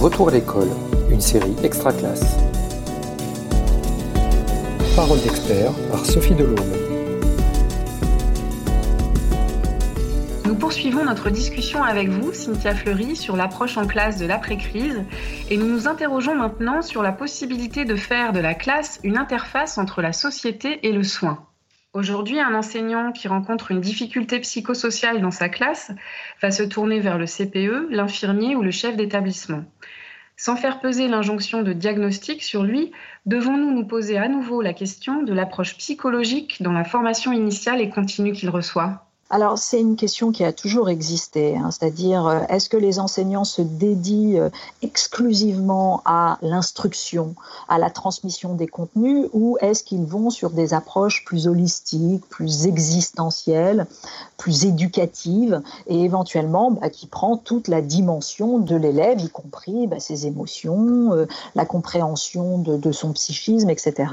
Retour à l'école, une série extra classe. Parole d'expert par Sophie Delhomme. Nous poursuivons notre discussion avec vous, Cynthia Fleury, sur l'approche en classe de l'après-crise et nous nous interrogeons maintenant sur la possibilité de faire de la classe une interface entre la société et le soin. Aujourd'hui, un enseignant qui rencontre une difficulté psychosociale dans sa classe va se tourner vers le CPE, l'infirmier ou le chef d'établissement. Sans faire peser l'injonction de diagnostic sur lui, devons-nous nous poser à nouveau la question de l'approche psychologique dans la formation initiale et continue qu'il reçoit? Alors c'est une question qui a toujours existé, hein. c'est-à-dire euh, est-ce que les enseignants se dédient euh, exclusivement à l'instruction, à la transmission des contenus, ou est-ce qu'ils vont sur des approches plus holistiques, plus existentielles, plus éducatives, et éventuellement bah, qui prend toute la dimension de l'élève, y compris bah, ses émotions, euh, la compréhension de, de son psychisme, etc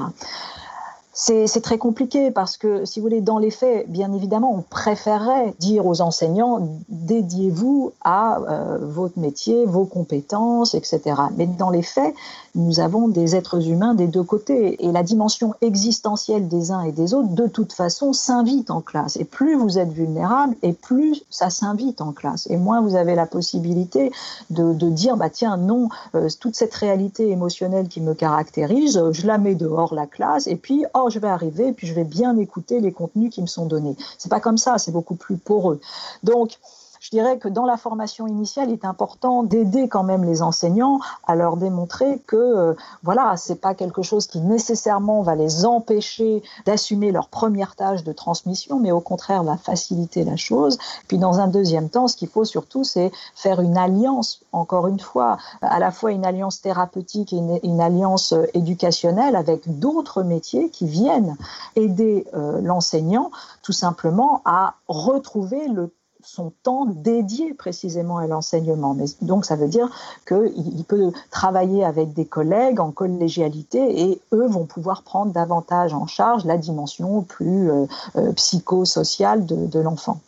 c'est très compliqué parce que, si vous voulez, dans les faits, bien évidemment, on préférerait dire aux enseignants dédiez-vous à euh, votre métier, vos compétences, etc. Mais dans les faits, nous avons des êtres humains des deux côtés et la dimension existentielle des uns et des autres, de toute façon, s'invite en classe. Et plus vous êtes vulnérable, et plus ça s'invite en classe. Et moins vous avez la possibilité de, dire bah tiens non, euh, toute cette réalité émotionnelle qui me caractérise, je la mets dehors la classe et puis oh je vais arriver, puis je vais bien écouter les contenus qui me sont donnés. C'est pas comme ça, c'est beaucoup plus poreux. Donc, je dirais que dans la formation initiale, il est important d'aider quand même les enseignants à leur démontrer que euh, voilà, c'est pas quelque chose qui nécessairement va les empêcher d'assumer leur première tâche de transmission, mais au contraire va faciliter la chose. Puis dans un deuxième temps, ce qu'il faut surtout, c'est faire une alliance, encore une fois, à la fois une alliance thérapeutique et une, alliance euh, éducationnelle avec d'autres métiers qui viennent aider euh, l'enseignant tout simplement à retrouver le son temps dédié précisément à l'enseignement. Mais donc ça veut dire qu'il peut travailler avec des collègues en collégialité et eux vont pouvoir prendre davantage en charge la dimension plus euh, euh, psychosociale de, de l'enfant.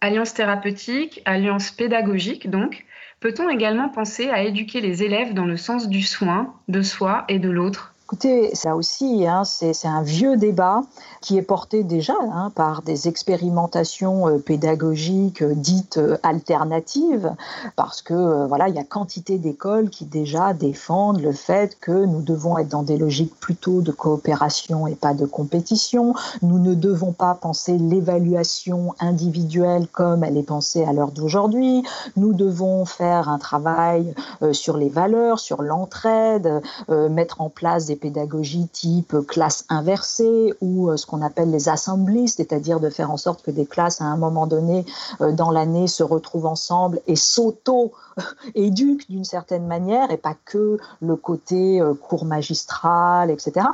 Alliance thérapeutique, alliance pédagogique donc. Peut-on également penser à éduquer les élèves dans le sens du soin, de soi et de l'autre? Écoutez, ça aussi, hein, c'est un vieux débat qui est porté déjà hein, par des expérimentations euh, pédagogiques euh, dites euh, alternatives, parce que voilà, il y a quantité d'écoles qui déjà défendent le fait que nous devons être dans des logiques plutôt de coopération et pas de compétition. Nous ne devons pas penser l'évaluation individuelle comme elle est pensée à l'heure d'aujourd'hui. Nous devons faire un travail sur les valeurs, sur l'entraide, mettre en place des pédagogie type classe inversée ou euh, ce qu'on appelle les assemblées, c'est-à-dire de faire en sorte que des classes à un moment donné euh, dans l'année se retrouvent ensemble et s'auto-éduquent d'une certaine manière et pas que le côté euh, cours magistral, etc.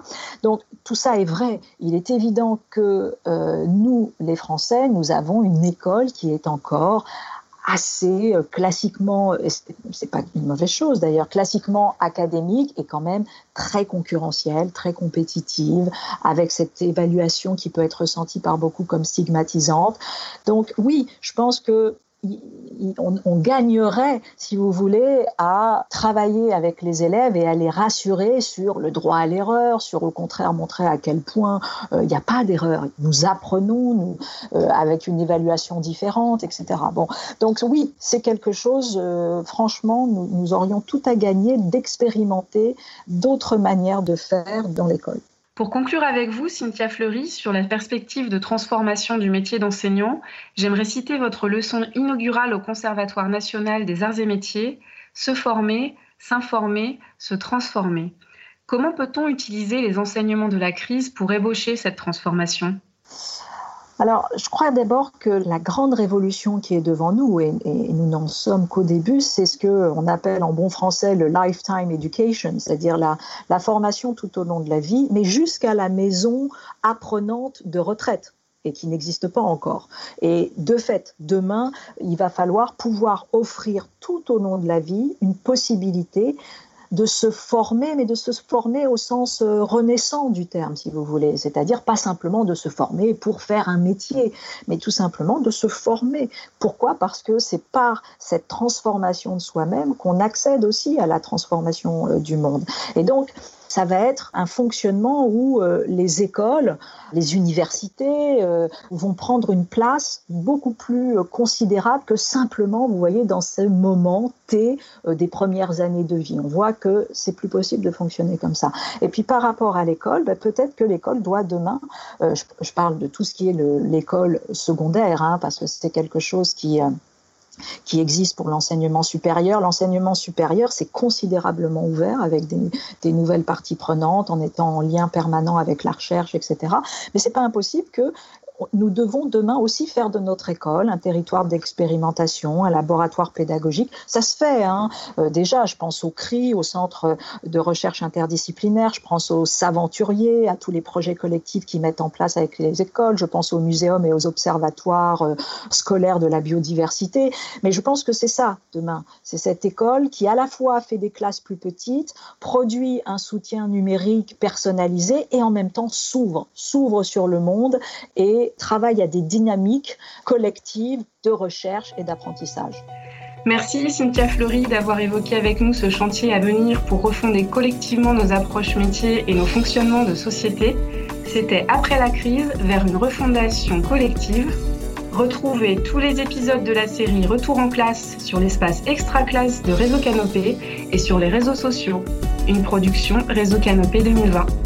Donc tout ça est vrai. Il est évident que nous, les Français, nous avons une école qui est encore assez euh, classiquement, c'est pas une mauvaise chose d'ailleurs, classiquement académique et quand même très concurrentielle, très compétitive, avec cette évaluation qui peut être ressentie par beaucoup comme stigmatisante. Donc oui, je pense que on, gagnerait, si vous voulez, à travailler avec les élèves et à les rassurer sur le droit à l'erreur, sur au contraire montrer à quel point euh, il n'y a pas d'erreur. Nous apprenons nous, euh, avec une évaluation différente, etc. Bon, donc oui, c'est quelque chose, euh, franchement, nous, nous aurions tout à gagner d'expérimenter d'autres manières de faire dans l'école. Pour conclure avec vous, Cynthia Fleury, sur la perspective de transformation du métier d'enseignant, j'aimerais citer votre leçon inaugurale au Conservatoire national des arts et métiers, Se former, s'informer, se transformer. Comment peut-on utiliser les enseignements de la crise pour ébaucher cette transformation? Alors, je crois d'abord que la grande révolution qui est devant nous, et, nous n'en sommes qu'au début, c'est ce qu'on appelle en bon français le lifetime education, c'est-à-dire la, la formation tout au long de la vie, mais jusqu'à la maison apprenante de retraite et qui n'existe pas encore. Et de fait, demain, il va falloir pouvoir offrir tout au long de la vie une possibilité de se former, mais de se former au sens euh, renaissant du terme, si vous voulez. C'est-à-dire pas simplement de se former pour faire un métier, mais tout simplement de se former. Pourquoi? Parce que c'est par cette transformation de soi-même qu'on accède aussi à la transformation euh, du monde. Et donc, ça va être un fonctionnement où euh, les écoles, les universités euh, vont prendre une place beaucoup plus euh, considérable que simplement, vous voyez, dans ce moment T des premières années de vie. On voit que c'est plus possible de fonctionner comme ça. Et puis par rapport à l'école, ben, peut-être que l'école doit demain, je, parle de tout ce qui est l'école secondaire, hein, parce que c'est quelque chose qui qui existe pour l'enseignement supérieur. L'enseignement supérieur, c'est considérablement ouvert avec des, des, nouvelles parties prenantes, en étant en lien permanent avec la recherche, etc. Mais c'est pas impossible que nous devons demain aussi faire de notre école un territoire d'expérimentation, un laboratoire pédagogique. Ça se fait hein. Euh, déjà. Je pense au CRI, au Centre de recherche interdisciplinaire. Je pense aux Saventuriers, à tous les projets collectifs qui mettent en place avec les écoles. Je pense aux muséums et aux observatoires euh, scolaires de la biodiversité. Mais je pense que c'est ça demain. C'est cette école qui à la fois fait des classes plus petites, produit un soutien numérique personnalisé et en même temps s'ouvre, s'ouvre sur le monde travaille à des dynamiques collectives de recherche et d'apprentissage. Merci Cynthia Fleury d'avoir évoqué avec nous ce chantier à venir pour refonder collectivement nos approches métiers et nos fonctionnements de société. C'était Après la crise vers une refondation collective. Retrouvez tous les épisodes de la série Retour en classe sur l'espace extra classe de Réseau Canopé et sur les réseaux sociaux. Une production Réseau Canopé 2020.